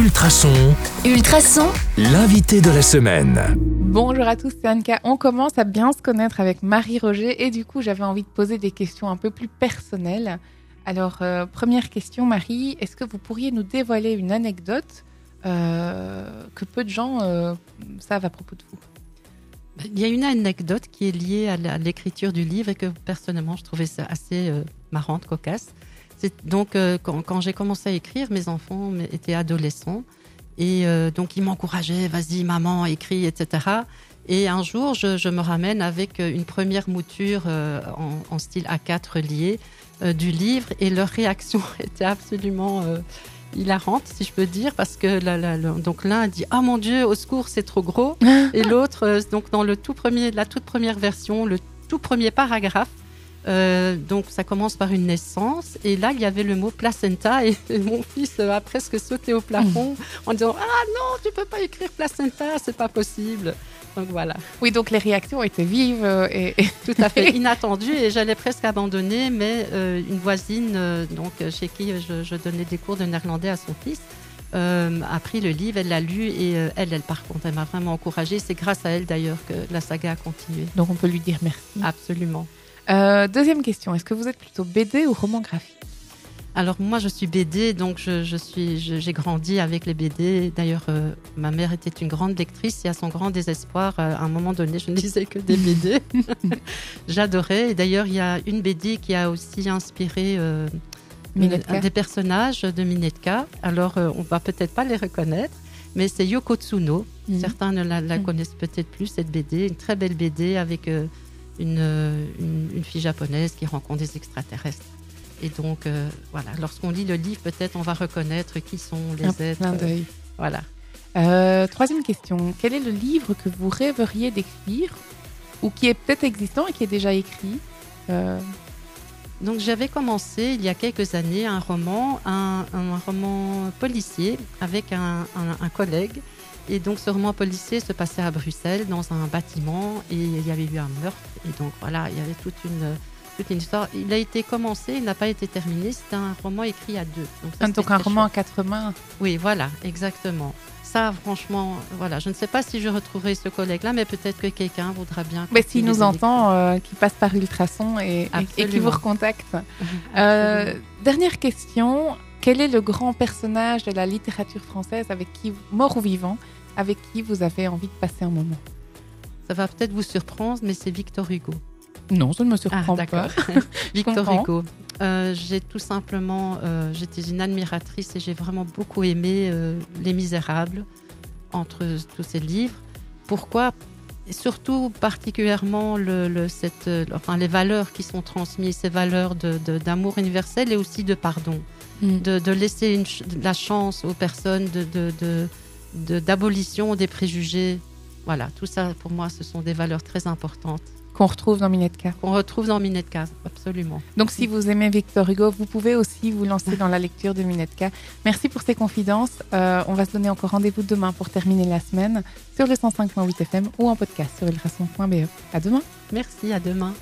Ultrason, Ultrason, l'invité de la semaine. Bonjour à tous, c'est Anka. On commence à bien se connaître avec Marie-Roger et du coup j'avais envie de poser des questions un peu plus personnelles. Alors euh, première question Marie, est-ce que vous pourriez nous dévoiler une anecdote euh, que peu de gens euh, savent à propos de vous? Il y a une anecdote qui est liée à l'écriture du livre et que personnellement je trouvais ça assez euh, marrante, cocasse. Donc euh, quand, quand j'ai commencé à écrire, mes enfants étaient adolescents et euh, donc ils m'encourageaient, vas-y maman, écris, etc. Et un jour, je, je me ramène avec euh, une première mouture euh, en, en style A4 lié du livre et leur réaction était absolument hilarante, si je peux dire, parce que la- la- la- donc l'un dit ah mon Dieu, au secours, c'est trop gros, et l'autre donc dans le tout premier, la toute première version, le tout premier paragraphe. Euh, donc ça commence par une naissance et là il y avait le mot placenta et mon fils a presque sauté au plafond en disant ah non tu peux pas écrire placenta c'est pas possible donc voilà Oui, donc les réactions étaient vives euh, et, tout à fait inattendu et j'allais presque abandonner, mais euh, une voisine, euh, donc chez qui je, je donnais des cours de néerlandais à son fils, a pris le livre, elle l'a lu et elle, elle par contre, elle m'a vraiment encouragée. C'est grâce à elle d'ailleurs que la saga a continué. donc on peut lui dire merci. Absolument. Euh, deuxième question, est-ce que vous êtes plutôt BD ou roman graphique Alors moi, je suis BD, donc je, je suis, j'ai grandi avec les BD. D'ailleurs, euh, ma mère était une grande lectrice et à son grand désespoir, euh, à un moment donné, je ne lisais que des BD. J'adorais. Et d'ailleurs, il y a une BD qui a aussi inspiré euh, Minetka. des personnages de Minetka. Alors, on va peut-être pas les reconnaître, mais c'est Yoko Tsuno. Mhm. Certains ne la, la Mhm. connaissent peut-être plus, cette BD. Une très belle BD avec une, une, une fille japonaise qui rencontre des extraterrestres. Et donc, euh, voilà, lorsqu'on lit le livre, peut-être on va reconnaître qui sont les Un êtres. d'œil. Voilà. Euh, troisième question, quel est le livre que vous rêveriez d'écrire ou qui est peut-être existant et qui est déjà écrit Euh, Donc, j'avais commencé il y a quelques années un roman, un, roman policier avec un collègue. Et donc, ce roman policier se passait à Bruxelles dans un bâtiment et il y avait eu un meurtre. Et donc, voilà, il y avait toute une, toute une histoire. Il a été commencé, il n'a pas été terminé. C'était un roman écrit à deux. Donc, ça, donc c'était un roman à quatre mains. Oui, voilà, exactement. Ça, franchement, voilà, je ne sais pas si je retrouverai ce collègue-là, mais peut-être que quelqu'un voudra bien. Mais s'il nous entend, euh, qui passe par Ultrason et, et- et qui vous recontacte. Euh, dernière question, quel est le grand personnage de la littérature française avec qui, mort ou vivant, avec qui vous avez envie de passer un moment? Ça va peut-être vous surprendre, mais c'est Victor Hugo. Non, ça ne me Ah, surprend pas. d'accord. Victor. Hugo. Euh, j'ai tout simplement, euh, j'étais une admiratrice et j'ai vraiment beaucoup aimé euh, Les Misérables entre tous ces livres. Pourquoi? Et surtout particulièrement le, le- cette, euh, enfin, les valeurs qui sont transmises, ces valeurs de- de- d'amour universel et aussi de pardon. Mm. de, de laisser une la chance aux personnes d'abolition des préjugés. Voilà, tout ça pour moi, ce sont des valeurs très importantes Qu'on retrouve dans Minetka. qu'on retrouve dans Minetka, absolument. Donc, si vous aimez Victor Hugo, vous pouvez aussi vous lancer dans la lecture de Minetka. Merci pour ces confidences. Euh, on va se donner encore rendez-vous demain pour terminer la semaine sur le 105.8 FM ou en podcast sur ultrason.be. À demain. Merci, à demain.